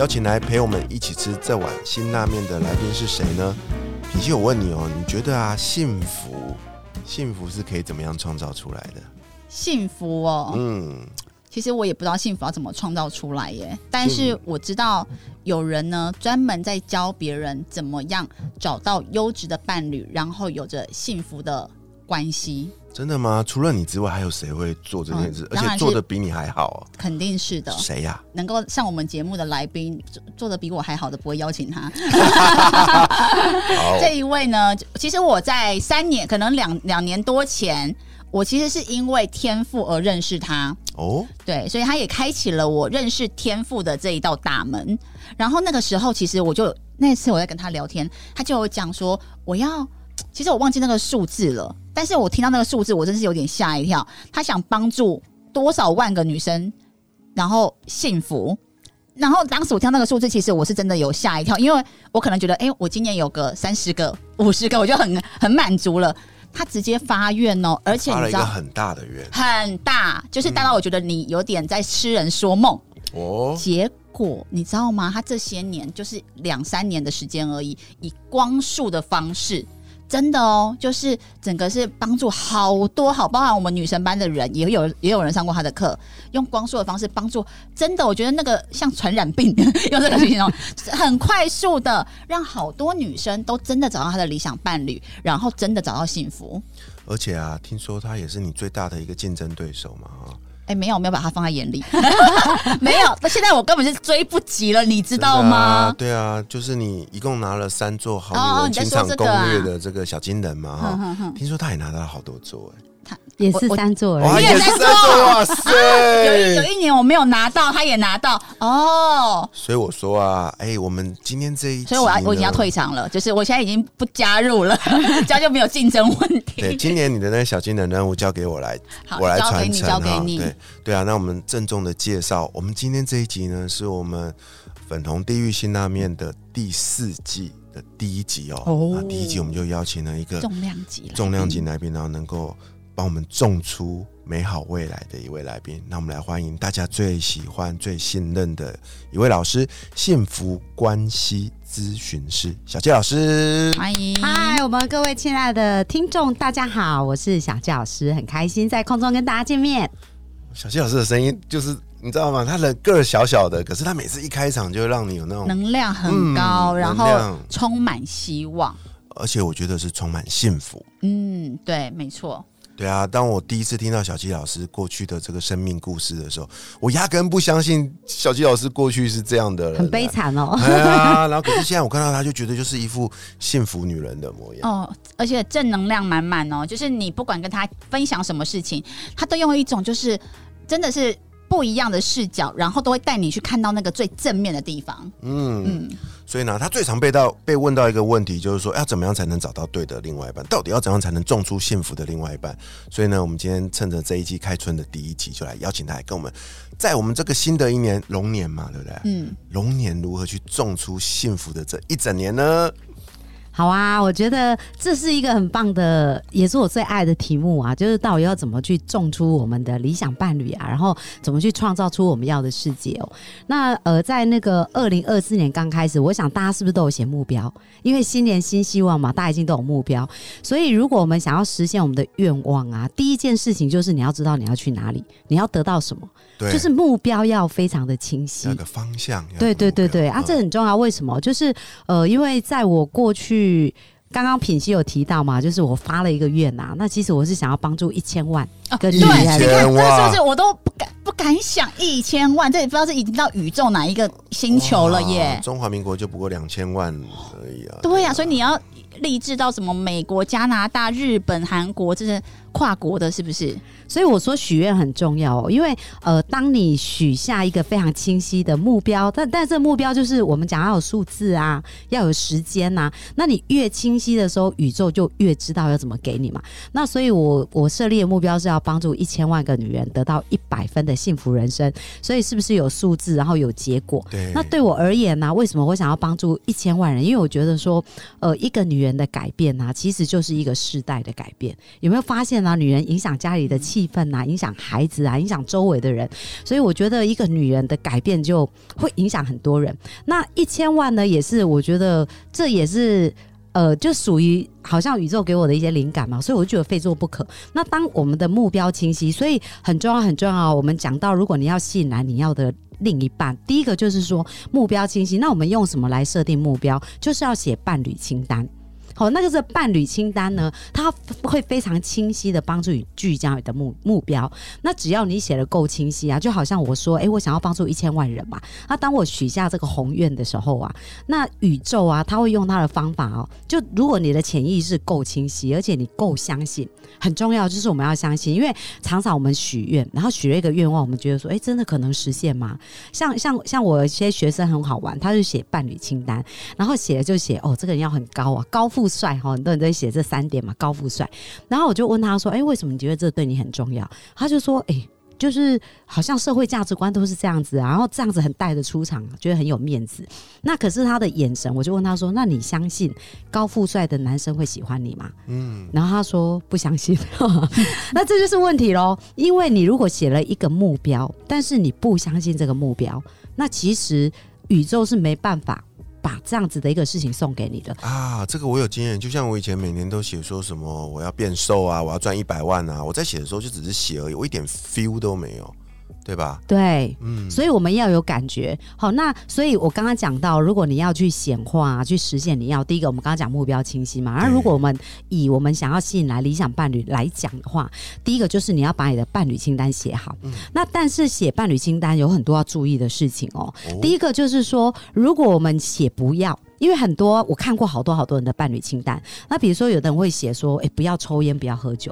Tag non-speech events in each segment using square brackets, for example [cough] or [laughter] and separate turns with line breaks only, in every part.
邀请来陪我们一起吃这碗辛辣面的来宾是谁呢？品熙，我问你哦，你觉得啊，幸福，幸福是可以怎么样创造出来的？
幸福哦，
嗯，
其实我也不知道幸福要怎么创造出来耶，但是我知道有人呢专门在教别人怎么样找到优质的伴侣，然后有着幸福的关系，
真的吗？除了你之外，还有谁会做这件事？而且做的比你还好、
肯定是的
哦？。谁呀、
能够上我们节目的来宾做做的比我还好的，不会邀请他。[laughs]
好，
这一位呢，其实我在三年，可能两两年多前，我其实是因为天赋而认识他。
哦，
对，所以他也开启了我认识天赋的这一道大门。然后那个时候，其实我就那次我在跟他聊天，他就有讲说我要，其实我忘记那个数字了，但是我听到那个数字，我真是有点吓一跳。他想帮助多少万个女生，然后幸福。然后当时我听到那个数字，其实我是真的有吓一跳，因为我可能觉得，哎、我今年有个三十个、五十个，我就很很满足了。他直接发愿哦，而且
发
你知道
了一个很大的愿
很大，就是大到我觉得你有点在痴人说梦。
哦，
结果你知道吗？他这些年就是两三年的时间而已，以光速的方式。真的哦，就是整个是帮助好多好，包含我们女神班的人也有也有人上过他的课，用光速的方式帮助。真的，我觉得那个像传染病，[laughs] 用这个形容，很快速的让好多女生都真的找到她的理想伴侣，然后真的找到幸福。
而且啊，听说他也是你最大的一个竞争对手嘛，哈，
哎，没有没有把他放在眼里，[laughs] 没有。那现在我根本就追不及了，你知道吗？
对啊，就是你一共拿了三座《好
哦
女人
你在
情场攻略》的这个小金人嘛，哈、听说他也拿到了好多座，哎，
也是三座而，已。
也在
也是三座，哇 [laughs] 塞！
有一有一年我没有拿到，他也拿到。哦，
所以我说啊，哎、我们今天这一集，
所以我要我已经要退场了，就是我现在已经不加入了，[laughs] 这样就没有竞争问题。
对，今年你的那个小金人任务交给我来，我来
交给你
传承
给你。
对对啊，那我们郑重的介绍，我们今天这一集呢，是我们粉红地狱辛拉面的第四季的第一集哦。
哦。
那第一集我们就邀请了一个
重量级，
重量级来宾，然后能够帮我们种出美好未来的一位来宾。那我们来欢迎大家最喜欢、最信任的一位老师——幸福关系咨询师小谢老师。
欢迎，
嗨，我们各位亲爱的听众，大家好，我是小纪老师，很开心在空中跟大家见面。
小谢老师的声音就是你知道吗？他的个儿小小的，可是他每次一开场就让你有那种，
能量很高，
嗯
然后充满希望。
而且我觉得是充满幸福。
嗯，对，没错。
对啊，当我第一次听到小七老师过去的这个生命故事的时候，我压根不相信小七老师过去是这样的人、
很悲。惨哦。
然后可是现在我看到他，就觉得就是一副幸福女人的模样。
哦，而且正能量满满哦，就是你不管跟他分享什么事情，他都用一种就是真的是不一样的视角，然后都会带你去看到那个最正面的地方。
嗯，
嗯，
所以呢，他最常被到被问到一个问题，就是说要怎么样才能找到对的另外一半？到底要怎样才能种出幸福的另外一半？所以呢，我们今天趁着这一季开春的第一集，就来邀请他来跟我们，在我们这个新的一年龙年嘛，对不对？
嗯，
龙年如何去种出幸福的这一整年呢？
好啊，我觉得这是一个很棒的，也是我最爱的题目啊，就是到底要怎么去种出我们的理想伴侣啊，然后怎么去创造出我们要的世界哦。那呃，在那个二零二四年刚开始，我想大家是不是都有写目标？因为新年新希望嘛，大家已经都有目标，所以如果我们想要实现我们的愿望啊，第一件事情就是你要知道你要去哪里，你要得到什么，
对，
就是目标要非常的清晰
那。个方向。
对对对对啊，
嗯
这很重要。为什么？就是呃，因为在我过去。刚刚品熙有提到嘛，就是我发了一个愿呐、那其实我是想要帮助一千万个女
一
对，你看
哇
这数字我都不敢不敢想一千万，这也不知道是已经到宇宙哪一个星球了耶。
中华民国就不过两千万而已啊。
对呀、所以你要立志到什么美国、加拿大、日本、韩国，这是跨国的，是不是？
所以我说许愿很重要、哦，因为呃，当你许下一个非常清晰的目标，但但这个目标就是我们讲要有数字啊，要有时间呐、那你越清晰的时候，宇宙就越知道要怎么给你嘛。那所以我我设立的目标是要帮助一千万个女人得到一百分的幸福人生，所以是不是有数字，然后有结果？
对，
那对我而言呢、为什么我想要帮助一千万人？因为我觉得说，呃，一个女人的改变呢、其实就是一个世代的改变。有没有发现呢、女人影响家里的气氛呐、影响孩子啊，影响周围的人。所以我觉得一个女人的改变就会影响很多人。那一千万呢，也是我觉得这也是。呃，就属于好像宇宙给我的一些灵感嘛，所以我就觉得非做不可。那当我们的目标清晰，所以很重要很重要。我们讲到，如果你要吸引来你要的另一半，第一个就是说目标清晰。那我们用什么来设定目标？就是要写伴侣清单。好，那个是伴侣清单呢，它会非常清晰的帮助你聚焦你的目目标。那只要你写的够清晰啊，就好像我说，诶，我想要帮助一千万人嘛。那当我许下这个宏愿的时候啊，那宇宙啊，它会用它的方法哦。就如果你的潜意识够清晰，而且你够相信，很重要就是我们要相信，因为常常我们许愿，然后许了一个愿望，我们觉得说，诶，真的可能实现吗？像像像我有些学生很好玩，他就写伴侣清单，然后写了就写哦，这个人要很高啊，高富帅哈，很多人都会写这三点嘛，高富帅。然后我就问他说，诶，为什么你觉得这对你很重要？他就说，诶。就是好像社会价值观都是这样子啊，然后这样子很带着出场，觉得很有面子。那可是他的眼神，我就问他说：“那你相信高富帅的男生会喜欢你吗？”
嗯，
然后他说不相信，[laughs] 那这就是问题喽。因为你如果写了一个目标，但是你不相信这个目标，那其实宇宙是没办法把这样子的一个事情送给你的。
啊，这个我有经验，就像我以前每年都写说什么我要变瘦啊，我要赚一百万啊，我在写的时候就只是写而已，我一点 feel 都没有，对吧？
对，
嗯，
所以我们要有感觉。好，那所以我刚刚讲到，如果你要去显化、去实现你要，第一个我们刚刚讲目标清晰嘛。那
对
如果我们以我们想要吸引来理想伴侣来讲的话，第一个就是你要把你的伴侣清单写好。
嗯
那但是写伴侣清单有很多要注意的事情哦。
哦
第一个就是说，如果我们写不要。因为很多我看过好多好多人的伴侣清单，那比如说有的人会写说，诶，不要抽烟，不要喝酒。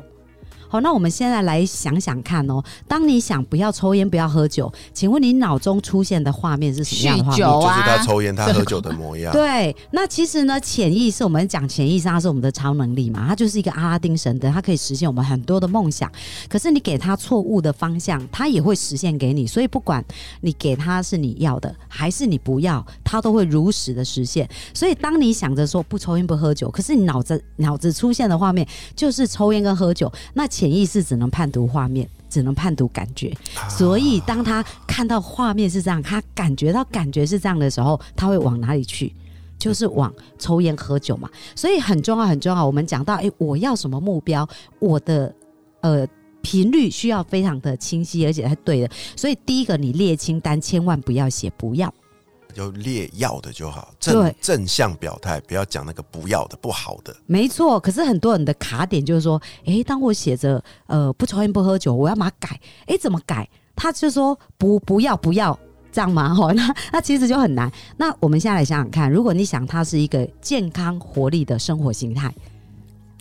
好，那我们现在来想想看哦，当你想不要抽烟、不要喝酒，请问你脑中出现的画面是什么样的画面？
就是他
啊
抽烟、他喝酒的模样。[laughs]
对，那其实呢，潜意识我们讲潜意识，它是我们的超能力嘛，它就是一个阿拉丁神灯，它可以实现我们很多的梦想。可是你给他错误的方向，它也会实现给你。所以不管你给他是你要的，还是你不要，他都会如实的实现。所以当你想着说不抽烟不喝酒，可是你脑子脑子出现的画面就是抽烟跟喝酒，那潜意识只能判读画面。只能判读感觉，所以当他看到画面是这样，他感觉到感觉是这样的时候，他会往哪里去？就是往抽烟喝酒嘛。所以很重要，很重要。我们讲到，诶，我要什么目标？我的呃频率需要非常的清晰，而且是对的。所以第一个，你列清单，千万不要写不要。
就列要的就好，正正向表态，不要讲那个不要的、不好的。
没错，可是很多人的卡点就是说，诶，当我写着呃不抽烟不喝酒，我要把它改，诶，怎么改？他就说不不要不要。这样嘛？[laughs] 哈，那那其实就很难。那我们现在来想想看，如果你想他是一个健康活力的生活形态，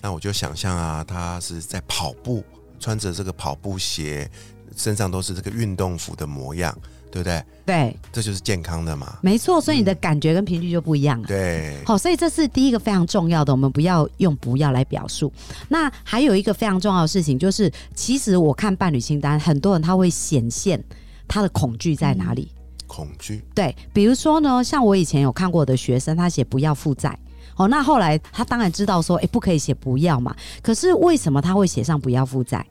那我就想象啊，他是在跑步，穿着这个跑步鞋，身上都是这个运动服的模样，对不对？
对，
这就是健康的嘛。
没错，所以你的感觉跟频率就不一样了。
对，
好，所以这是第一个非常重要的，我们不要用不要来表述。那还有一个非常重要的事情，就是其实我看伴侣清单，很多人他会显现他的恐惧在哪里。
恐惧，
对，比如说呢，像我以前有看过我的学生，他写不要负债。哦，那后来他当然知道说，哎、不可以写不要嘛。可是为什么他会写上不要负债？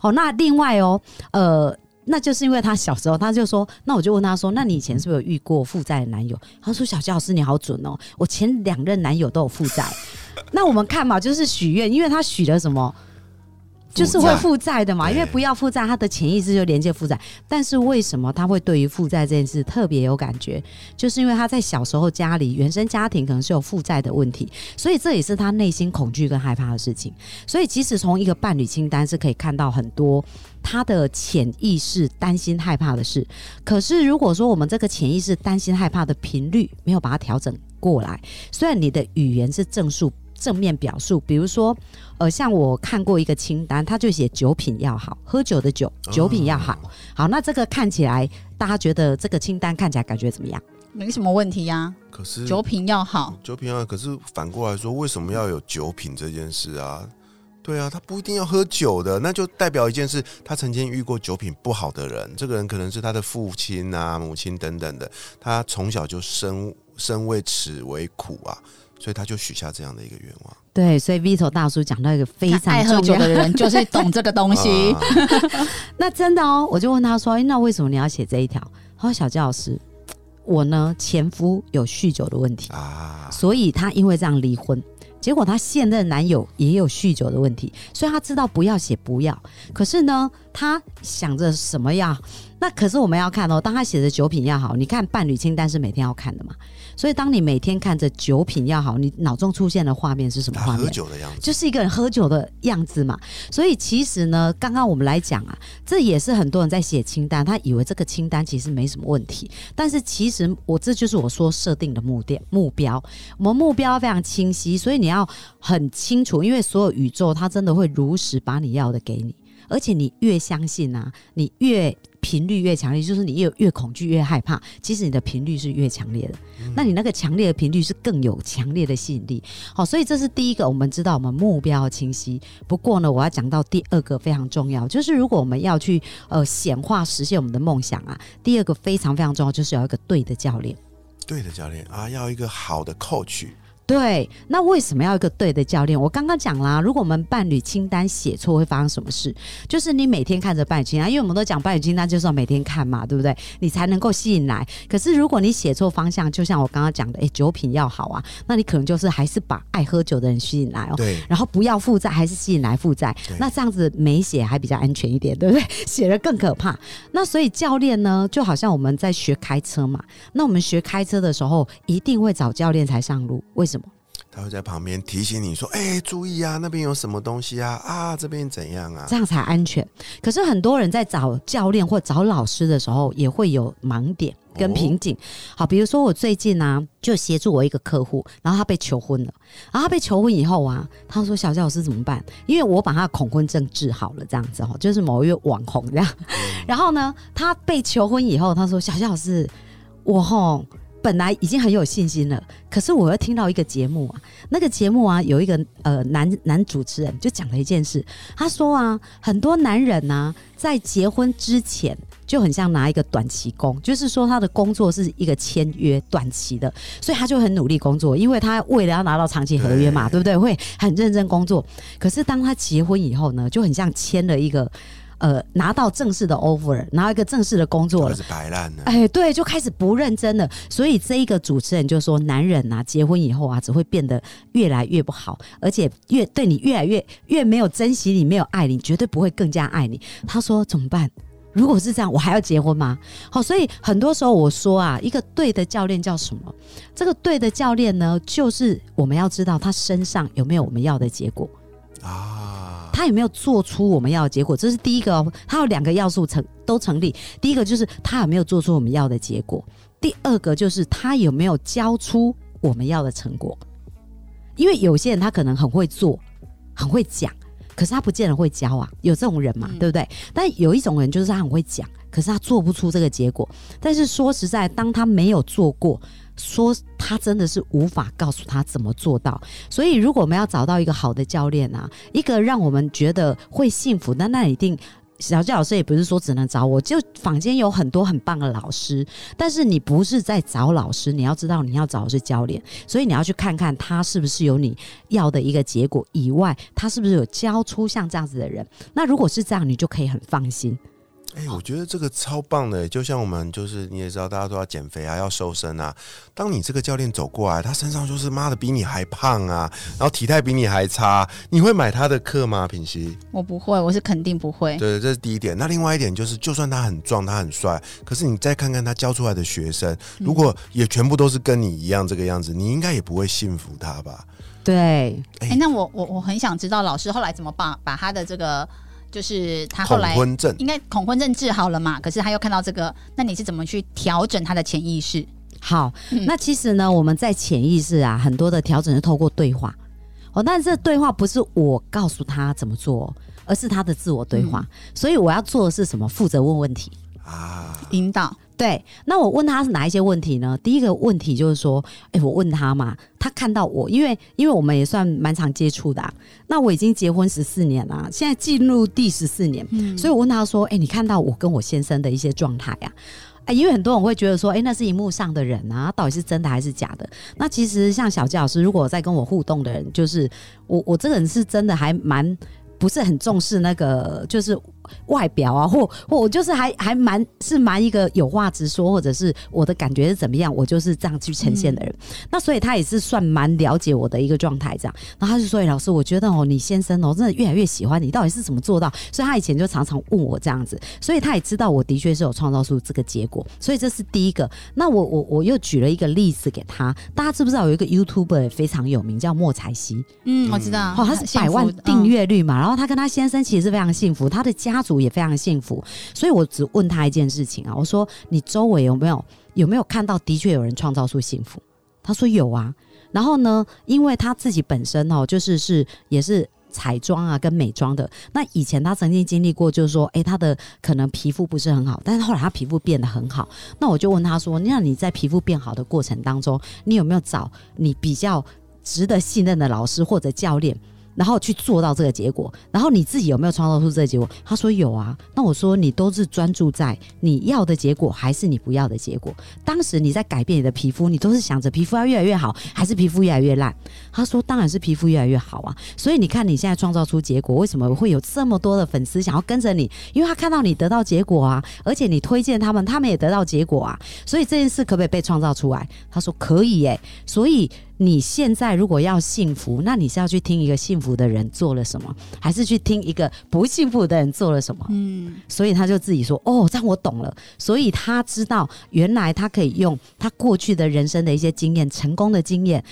哦，那另外哦，呃。那就是因为他小时候，他就说，那我就问他说，那你以前是不是有遇过负债的男友？他说，小佳老师你好准哦，我前两任男友都有负债。那我们看嘛，就是许愿，因为他许了什么，就是会负债的嘛，因为不要负债，他的潜意识就连接负债。但是为什么他会对于负债这件事特别有感觉？就是因为他在小时候家里原生家庭可能是有负债的问题，所以这也是他内心恐惧跟害怕的事情。所以即使从一个伴侣清单是可以看到很多他的潜意识担心害怕的事，可是如果说我们这个潜意识担心害怕的频率没有把它调整过来，虽然你的语言是正数。正面表述，比如说，呃，像我看过一个清单，他就写酒品要好，喝酒的酒，酒品要好。好，那这个看起来，大家觉得这个清单看起来感觉怎么样？
没什么问题呀、
可是
酒品要好。
酒品啊，可是反过来说，为什么要有酒品这件事啊？对啊，他不一定要喝酒的，那就代表一件事，他曾经遇过酒品不好的人，这个人可能是他的父亲啊、母亲等等的，他从小就生生为此为苦啊，所以他就许下这样的一个愿望。
对，所以 Vito 大叔讲到一个非常
爱喝
重要
酒的人 [laughs] 就是懂这个东西。
啊 [laughs]
那真的哦，我就问他说：“诶那为什么你要写这一条？”他说：“小焦老师，我呢前夫有酗酒的问题，
啊，
所以他因为这样离婚。结果他现任男友也有酗酒的问题，所以他知道不要写不要。可是呢，他想着什么呀？那可是我们要看哦，当他写的酒品要好，你看伴侣清单是每天要看的嘛。所以当你每天看着酒品要好，你脑中出现的画面是什么画面？
酒的样子，
就是一个人喝酒的样子嘛。所以其实呢，刚刚我们来讲啊，这也是很多人在写清单，他以为这个清单其实没什么问题，但是其实我这就是我说设定的目的目标，我们目标非常清晰，所以你要很清楚，因为所有宇宙它真的会如实把你要的给你，而且你越相信啊，你越。频率越强烈，就是你越越恐惧越害怕，其实你的频率是越强烈的。那你那个强烈的频率是更有强烈的吸引力。好，所以这是第一个，我们知道我们目标要清晰。不过呢，我要讲到第二个非常重要，就是如果我们要去呃显化实现我们的梦想啊，第二个非常非常重要，就是要一个对的教练。
对的教练啊，要一个好的 coach，
对，那为什么要一个对的教练？我刚刚讲啦，如果我们伴侣清单写错，会发生什么事？就是你每天看着伴侣清单，因为我们都讲伴侣清单就是要每天看嘛，对不对？你才能够吸引来。可是如果你写错方向，就像我刚刚讲的，哎，酒品要好啊，那你可能就是还是把爱喝酒的人吸引来哦。
对，
然后不要负债，还是吸引来负债
对。
那这样子没写还比较安全一点，对不对？[laughs] 写了更可怕。那所以教练呢，就好像我们在学开车嘛。那我们学开车的时候，一定会找教练才上路。为什么？
他会在旁边提醒你说：“哎、注意啊，那边有什么东西啊？啊，这边怎样啊
这样才安全。可是很多人在找教练或找老师的时候，也会有盲点跟瓶颈。好，比如说我最近呢、就协助我一个客户，然后他被求婚了，然后他被求婚以后啊，他说：“小教老师怎么办？”因为我把他的恐婚症治好了，这样子哦，就是某一位网红这样。[laughs] 然后呢，他被求婚以后，他说：“小教老师，我吼。”本来已经很有信心了，可是我又听到一个节目啊，那个节目啊，有一个呃男男主持人就讲了一件事，他说啊，很多男人呐、在结婚之前就很像拿一个短期工，就是说他的工作是一个签约短期的，所以他就很努力工作，因为他为了要拿到长期合约嘛，对不对？会很认真工作。可是当他结婚以后呢，就很像签了一个呃拿到正式的 offer，拿到一个正式的工作了
开。始摆烂了。
哎，对，就开始不认真了。所以这一个主持人就说，男人呐、结婚以后啊，只会变得越来越不好，而且越对你越来越越没有珍惜你，没有爱你，绝对不会更加爱你。他说怎么办？如果是这样，我还要结婚吗？好，所以很多时候我说啊，一个对的教练叫什么？这个对的教练呢，就是我们要知道他身上有没有我们要的结果。
啊，
他有没有做出我们要的结果？这是第一个哦。他有两个要素成都成立。第一个就是他有没有做出我们要的结果，第二个就是他有没有交出我们要的成果。因为有些人他可能很会做，很会讲，可是他不见得会教啊，有这种人嘛，
嗯
对不对？但有一种人就是他很会讲，可是他做不出这个结果。但是说实在，当他没有做过，说他真的是无法告诉他怎么做到。所以，如果我们要找到一个好的教练啊，一个让我们觉得会幸福，那那一定小教老师也不是说只能找我，就坊间有很多很棒的老师，但是你不是在找老师，你要知道你要找的是教练，所以你要去看看他是不是有你要的一个结果以外，他是不是有教出像这样子的人。那如果是这样，你就可以很放心。
哎、我觉得这个超棒的，就像我们就是你也知道，大家都要减肥啊，要瘦身啊。当你这个教练走过来，他身上就是妈的比你还胖啊，然后体态比你还差，你会买他的课吗？品熙？
我不会，我是肯定不会。
对，这是第一点。那另外一点就是，就算他很壮，他很帅，可是你再看看他教出来的学生，如果也全部都是跟你一样这个样子，你应该也不会信服他吧？
对，
哎、那我我我很想知道老师后来怎么把把他的这个，就是他后
恐
来
婚症，
应该恐婚症治好了嘛？可是他又看到这个，那你是怎么去调整他的潜意识？
好，
嗯
那其实呢，我们在潜意识啊，很多的调整是透过对话。哦，但是这对话不是我告诉他怎么做，而是他的自我对话。所以我要做的是什么？负责问问题。
啊，
引导，
对，那我问他是哪一些问题呢？第一个问题就是说，哎、我问他嘛，他看到我，因为因为我们也算蛮常接触的、啊，那我已经结婚十四年了，现在进入第十四年，
嗯
所以我问他说，哎、你看到我跟我先生的一些状态啊？哎，因为很多人会觉得说，哎、那是荧幕上的人啊，到底是真的还是假的？那其实像小纪老师，如果在跟我互动的人，就是我，我这个人是真的还蛮不是很重视那个，就是外表啊，或或我就是还还蛮是蛮一个有话直说，或者是我的感觉是怎么样，我就是这样去呈现的人。那所以他也是算蛮了解我的一个状态，这样。然后他就说：“哎、老师，我觉得哦，你先生哦，真的越来越喜欢你，到底是怎么做到？”所以他以前就常常问我这样子，所以他也知道我的确是有创造出这个结果。所以这是第一个。那我我我又举了一个例子给他，大家知不知道有一个 YouTuber 非常有名，叫莫彩希？
嗯，我知道，
哦，他是百万订
嗯
阅率嘛，然后他跟他先生其实是非常幸福，他的家家族也非常幸福，所以我只问他一件事情啊，我说你周围有没有有没有看到的确有人创造出幸福？他说有啊，然后呢，因为他自己本身哦，就是是也是。彩妆啊，跟美妆的。那以前他曾经经历过，就是说，诶，他的可能皮肤不是很好，但是后来他皮肤变得很好。那我就问他说：“那你在皮肤变好的过程当中，你有没有找你比较值得信任的老师或者教练？”然后去做到这个结果，然后你自己有没有创造出这个结果？他说有啊。那我说你都是专注在你要的结果，还是你不要的结果？当时你在改变你的皮肤，你都是想着皮肤要越来越好，还是皮肤越来越烂？他说当然是皮肤越来越好啊。所以你看你现在创造出结果，为什么会有这么多的粉丝想要跟着你？因为他看到你得到结果啊，而且你推荐他们，他们也得到结果啊。所以这件事可不可以被创造出来？他说可以耶、所以。你现在如果要幸福，那你是要去听一个幸福的人做了什么，还是去听一个不幸福的人做了什么？
嗯，
所以他就自己说：“哦，这样我懂了。”所以他知道原来他可以用他过去的人生的一些经验、成功的经验，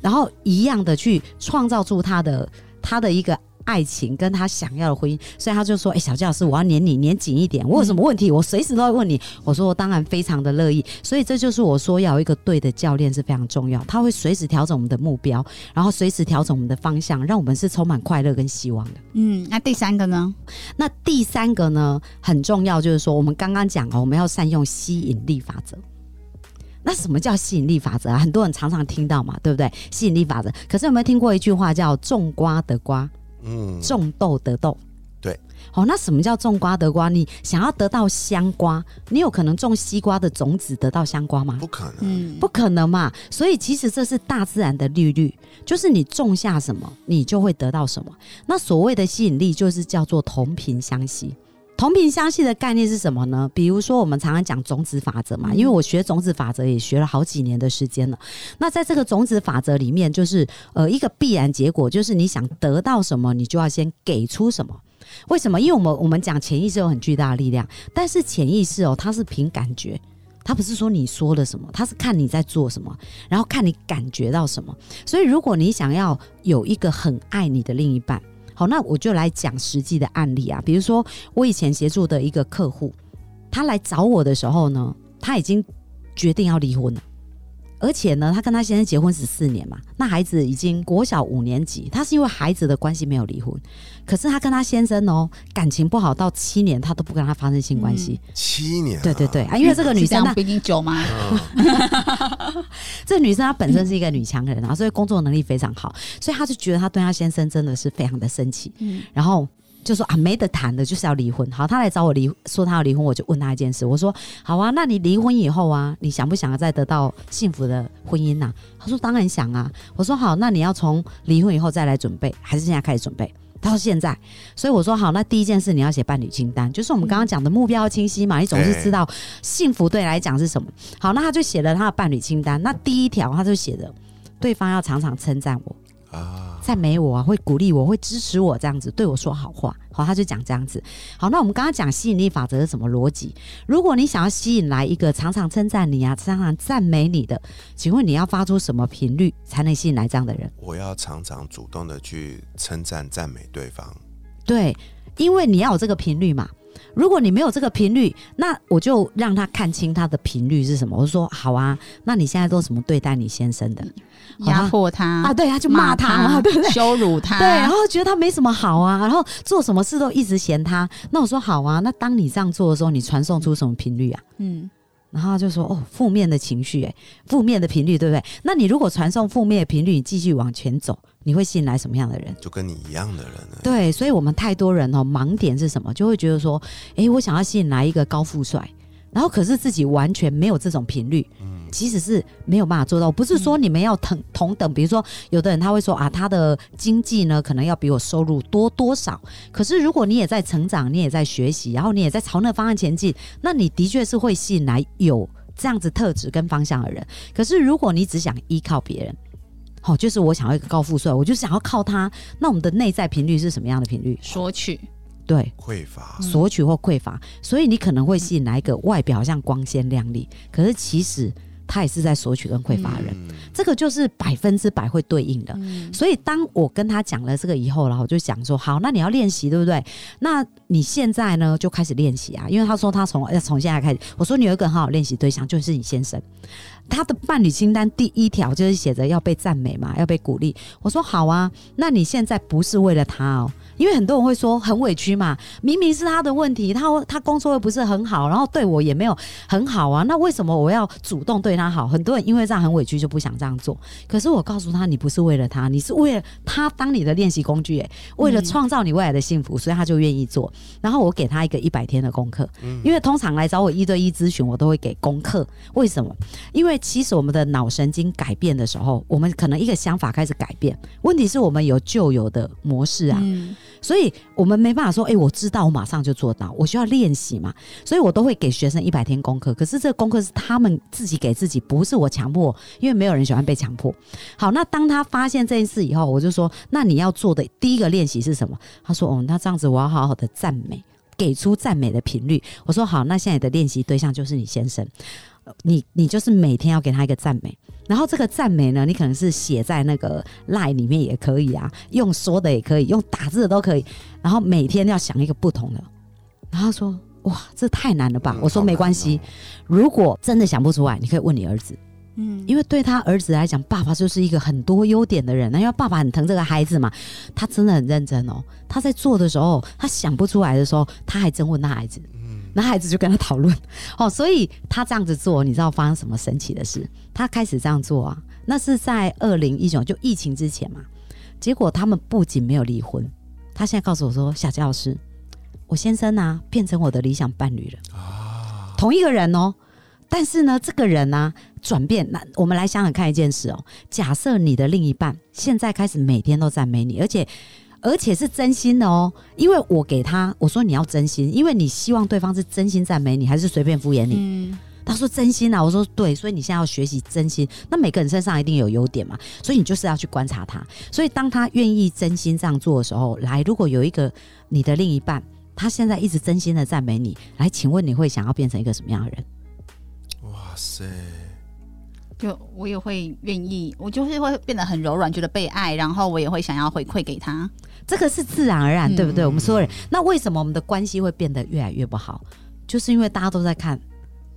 然后一样的去创造出他的他的一个。爱情跟他想要的婚姻，所以他就说：“哎、小纪老师，我要黏你，黏紧一点。我有什么问题，我随时都会问你。”我说：“我当然非常的乐意。”所以这就是我说要有一个对的教练是非常重要，他会随时调整我们的目标，然后随时调整我们的方向，让我们是充满快乐跟希望的。
嗯，那第三个呢？
那第三个呢，很重要，就是说我们刚刚讲哦，我们要善用吸引力法则。那什么叫吸引力法则啊？很多人常常听到嘛，对不对？吸引力法则。可是有没有听过一句话叫“种瓜得瓜，
嗯，
种豆得豆”？
对。
好，那什么叫种瓜得瓜？你想要得到香瓜，你有可能种西瓜的种子得到香瓜吗？
不可能，
嗯，
不可能嘛！所以其实这是大自然的律律，就是你种下什么，你就会得到什么。那所谓的吸引力，就是叫做同频相吸。同频相吸的概念是什么呢？比如说，我们常常讲种子法则嘛，因为我学种子法则也学了好几年的时间了。那在这个种子法则里面，就是呃一个必然结果，就是你想得到什么，你就要先给出什么。为什么？因为我们我们讲潜意识有很巨大的力量，但是潜意识哦，它是凭感觉。它不是说你说了什么，它是看你在做什么，然后看你感觉到什么。所以，如果你想要有一个很爱你的另一半，好，那我就来讲实际的案例啊。比如说，我以前协助的一个客户，他来找我的时候呢，他已经决定要离婚了。而且呢，她跟她先生结婚十四年嘛，那孩子已经国小五年级，她是因为孩子的关系没有离婚，可是她跟她先生哦感情不好到七年，她都不跟他发生性关系。
七年、啊，
对对对，啊，因为这个女生呢
是这样，比你久吗？
嗯，
这女生她本身是一个女强人啊，所以工作能力非常好，所以她就觉得她对她先生真的是非常的生气，
嗯。
然后就说啊没得谈的，就是要离婚。好，他来找我离，说他要离婚，我就问他一件事，我说好啊，那你离婚以后啊，你想不想要再得到幸福的婚姻呐、他说当然想啊。我说好，那你要从离婚以后再来准备，还是现在开始准备？他说现在，所以我说好，那第一件事你要写伴侣清单，就是我们刚刚讲的目标清晰嘛，你总是知道幸福对来讲是什么。好，那他就写了他的伴侣清单，那第一条他就写着对方要常常称赞我。
啊，
赞美我啊，会鼓励我，会支持我，这样子对我说好话。好，他就讲这样子。好，那我们刚刚讲吸引力法则是什么逻辑？如果你想要吸引来一个常常称赞你啊、常常赞美你的，请问你要发出什么频率才能吸引来这样的人？
我要常常主动的去称赞赞美对方。
对，因为你要有这个频率嘛。如果你没有这个频率，那我就让他看清他的频率是什么。我就说好啊，那你现在都怎么对待你先生的？
压迫他
啊，对，他就骂他嘛，[laughs] 对不对？
羞辱他，
对，然后觉得他没什么好啊，然后做什么事都一直嫌他。那我说好啊，那当你这样做的时候，你传送出什么频率啊？
嗯，
然后他就说哦，负面的情绪，哎，负面的频率，对不对？那你如果传送负面的频率，你继续往前走，你会吸引来什么样的人？
就跟你一样的人呢。
对，所以我们太多人哦，盲点是什么？就会觉得说，诶，我想要吸引来一个高富帅，然后可是自己完全没有这种频率，嗯其实是没有办法做到。不是说你们要同同等，比如说有的人他会说啊，他的经济呢可能要比我收入多多少，可是如果你也在成长，你也在学习，然后你也在朝那个方向前进，那你的确是会吸引来有这样子特质跟方向的人。可是如果你只想依靠别人，好、就是我想要一个高富帅，我就想要靠他。那我们的内在频率是什么样的频率？
索取，
对，
匮乏，
索取或匮乏，所以你可能会吸引来一个外表好像光鲜亮丽，可是其实他也是在索取跟匮乏人。
嗯，
这个就是百分之百会对应的。
嗯
所以当我跟他讲了这个以后，然后我就想说，好，那你要练习，对不对？那你现在呢就开始练习啊，因为他说他从要从现在开始，我说你有一个很好练习对象，就是你先生。他的伴侣清单第一条就是写着要被赞美嘛，要被鼓励。我说好啊，那你现在不是为了他哦，因为很多人会说很委屈嘛，明明是他的问题，他他工作又不是很好，然后对我也没有很好啊，那为什么我要主动对他好？很多人因为这样很委屈就不想这样做。可是我告诉他，你不是为了他，你是为了他当你的练习工具，哎，为了创造你未来的幸福，所以他就愿意做。然后我给他一个一百天的功课，因为通常来找我一对一咨询，我都会给功课。为什么？因为其实我们的脑神经改变的时候，我们可能一个想法开始改变，问题是我们有旧有的模式啊，
嗯
所以我们没办法说，哎、我知道，我马上就做到，我需要练习嘛。所以我都会给学生一百天功课，可是这个功课是他们自己给自己，自己不是我强迫，因为没有人喜欢被强迫。好，那当他发现这件事以后，我就说，那你要做的第一个练习是什么？他说，哦，那这样子我要好好的赞美，给出赞美的频率。我说好，那现在的练习对象就是你先生，你你就是每天要给他一个赞美。然后这个赞美呢，你可能是写在那个 lie 里面也可以啊，用说的也可以，用打字的都可以。然后每天要想一个不同的。然后说：“哇，这太难了吧？”
嗯
我说：“没关系，如果真的想不出来，你可以问你儿子，
嗯，
因为对他儿子来讲，爸爸就是一个很多优点的人。那因为爸爸很疼这个孩子嘛，他真的很认真哦。他在做的时候，他想不出来的时候，他还真问他孩子。嗯那孩子就跟他讨论，[laughs] 哦，所以他这样子做，你知道发生什么神奇的事？他开始这样做啊，那是在二零一九就疫情之前嘛。结果他们不仅没有离婚，他现在告诉我说：“小佳老师，我先生啊变成我的理想伴侣了啊，同一个人哦。但是呢，这个人呢、转变，那我们来想想看一件事哦。假设你的另一半现在开始每天都赞美你，而且而且是真心的哦，因为我给他我说你要真心，因为你希望对方是真心赞美你，还是随便敷衍你？
嗯
他说真心啊，我说对，所以你现在要学习真心。那每个人身上一定有优点嘛，所以你就是要去观察他。所以当他愿意真心这样做的时候，来，如果有一个你的另一半，他现在一直真心的赞美你，来，请问你会想要变成一个什么样的人？
哇塞，
就我也会愿意，我就是会变得很柔软，觉得被爱，然后我也会想要回馈给他。
这个是自然而然，
嗯
对不对？我们所有人，那为什么我们的关系会变得越来越不好？就是因为大家都在看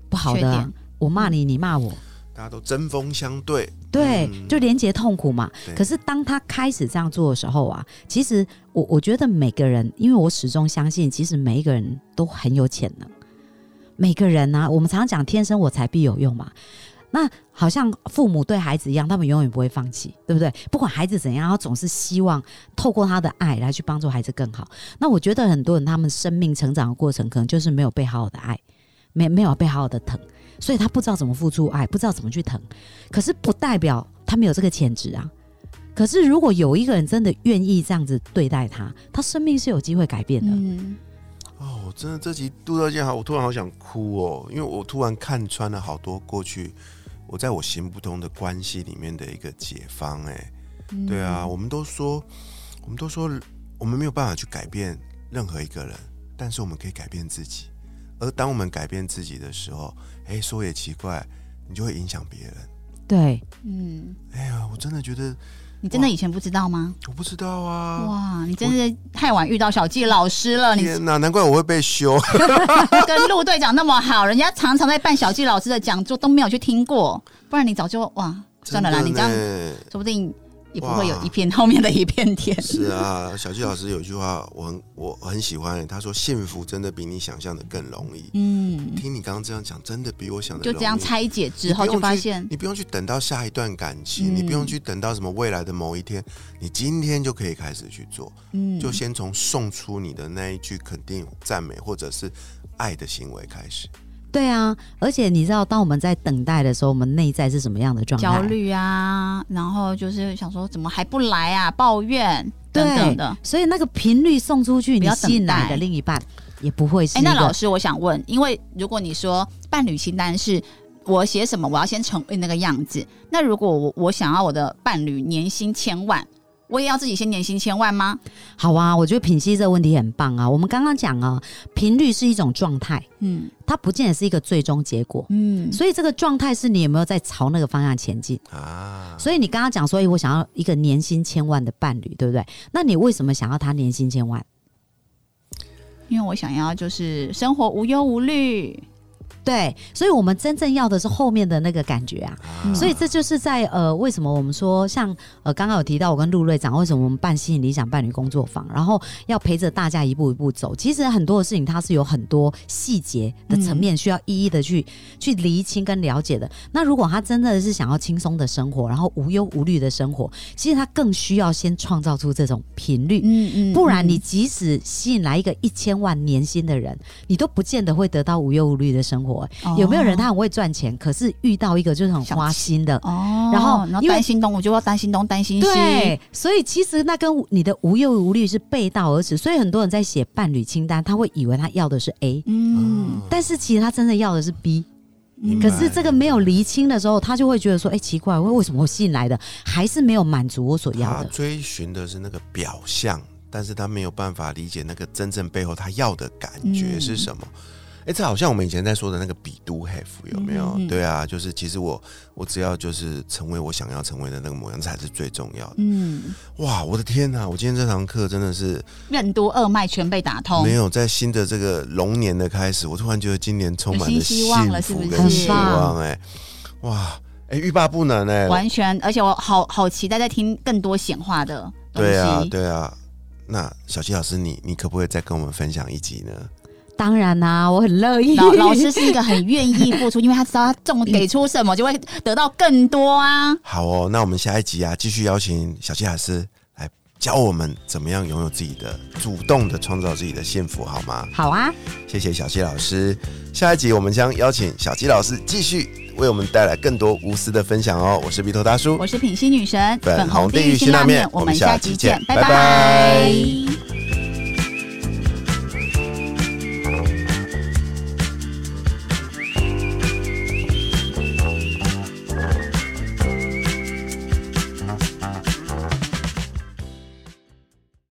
不好的、啊
缺点，
我骂你，你骂我，
大家都针锋相对，
对，
嗯
就连接痛苦嘛。可是当他开始这样做的时候啊，其实我我觉得每个人，因为我始终相信，其实每一个人都很有潜能。每个人啊，我们常常讲天生我材必有用嘛。那好像父母对孩子一样，他们永远不会放弃，对不对？不管孩子怎样，他总是希望透过他的爱来去帮助孩子更好。那我觉得很多人他们生命成长的过程，可能就是没有被好好的爱，没没有被好好的疼，所以他不知道怎么付出爱，不知道怎么去疼。可是不代表他没有这个潜质啊。可是如果有一个人真的愿意这样子对待他，他生命是有机会改变的。
嗯，
哦，我真的这集杜到健好，我突然好想哭哦，因为我突然看穿了好多过去我在我行不通的关系里面的一个解方。哎，对啊，我们都说，我们都说，我们没有办法去改变任何一个人，但是我们可以改变自己。而当我们改变自己的时候，哎，说也奇怪，你就会影响别人。
对，
嗯，
哎呀，我真的觉得
你真的以前不知道吗？
我不知道啊。
哇，你真是太晚遇到小纪老师了。你
天哪，难怪我会被修。[laughs] [laughs]
跟陆队长那么好，人家常常在办小纪老师的讲座都没有去听过，不然你早就哇，算了啦，你这样说不定也不会有一片 [laughs] 后面的一片天。[laughs]
是啊，小纪老师有一句话我很我很喜欢，他说幸福真的比你想象的更容易。
嗯，
听你刚刚这样讲，真的比我想的
就这样拆解之后，就发现
你不用去等到下一段感情，
嗯
你不用去等到什么未来的某一天，你今天就可以开始去做，
嗯，
就先从送出你的那一句肯定、赞美或者是爱的行为开始。
对啊，而且你知道，当我们在等待的时候，我们内在是什么样的状态？
焦虑啊，然后就是想说怎么还不来啊，抱怨等等的。
所以那个频率送出去，你
要
吸引来
等待
的另一半也不会是
哎。那老师，我想问，因为如果你说伴侣清单是我写什么，我要先成为那个样子，那如果我我想要我的伴侣年薪千万，我也要自己先年薪千万吗？
好啊，我觉得品析这个问题很棒啊。我们刚刚讲啊，频率是一种状态，
嗯
它不见得是一个最终结果。
嗯，
所以这个状态是你有没有在朝那个方向前进？
啊，
所以你刚刚讲所以，我想要一个年薪千万的伴侣，对不对？那你为什么想要他年薪千万？
因为我想要就是生活无忧无虑。
对，所以我们真正要的是后面的那个感觉啊。
啊
所以这就是在呃，为什么我们说像呃，刚刚有提到我跟陆瑞长，为什么我们办吸引理想伴侣工作坊，然后要陪着大家一步一步走。其实很多的事情，它是有很多细节的层面需要一一的去、去厘清跟了解的。那如果他真的是想要轻松的生活，然后无忧无虑的生活，其实他更需要先创造出这种频率。
嗯嗯
不然，你即使吸引来一个一千万年薪的人，你都不见得会得到无忧无虑的生活。有没有人他很会赚钱，可是遇到一个就是很花心的？
哦，
然后因为
担心东，我就要担心东担心西。
对，所以其实那跟你的无忧无虑是背道而驰。所以很多人在写伴侣清单，他会以为他要的是 A，
嗯，
但是其实他真的要的是 B。可是这个没有厘清的时候，他就会觉得说：“哎、奇怪，为为什么我吸引来的还是没有满足我所要的
他追寻的是那个表象，但是他没有办法理解那个真正背后他要的感觉是什么。哎、这好像我们以前在说的那个比都 have 有没有？
嗯嗯嗯
对啊，就是其实我我只要就是成为我想要成为的那个模样，这才是最重要的。
嗯，
哇，我的天哪！我今天这堂课真的是
任督二脉全被打通
没。有在新的这个龙年的开始，我突然觉得今年充满了
希望了是不
是
跟希望、哎，哇，哎、欲罢不能哎、
完全，而且我好好期待在听更多显化的东西。
对啊，对啊。那小七老师，你你可不可以再跟我们分享一集呢？
当然啦、我很乐意。
老老师是一个很愿意付出，因为他知道他中给出什么就会得到更多啊。
好哦，那我们下一集啊，继续邀请小七老师来教我们怎么样拥有自己的，主动的创造自己的幸福，好吗？
好啊，
谢谢小七老师。下一集我们将邀请小七老师继续为我们带来更多无私的分享哦。我是鼻头大叔，
我是品心女神，
粉红地
地狱
狱辛拉面
我们
下
下集见，拜
拜拜
拜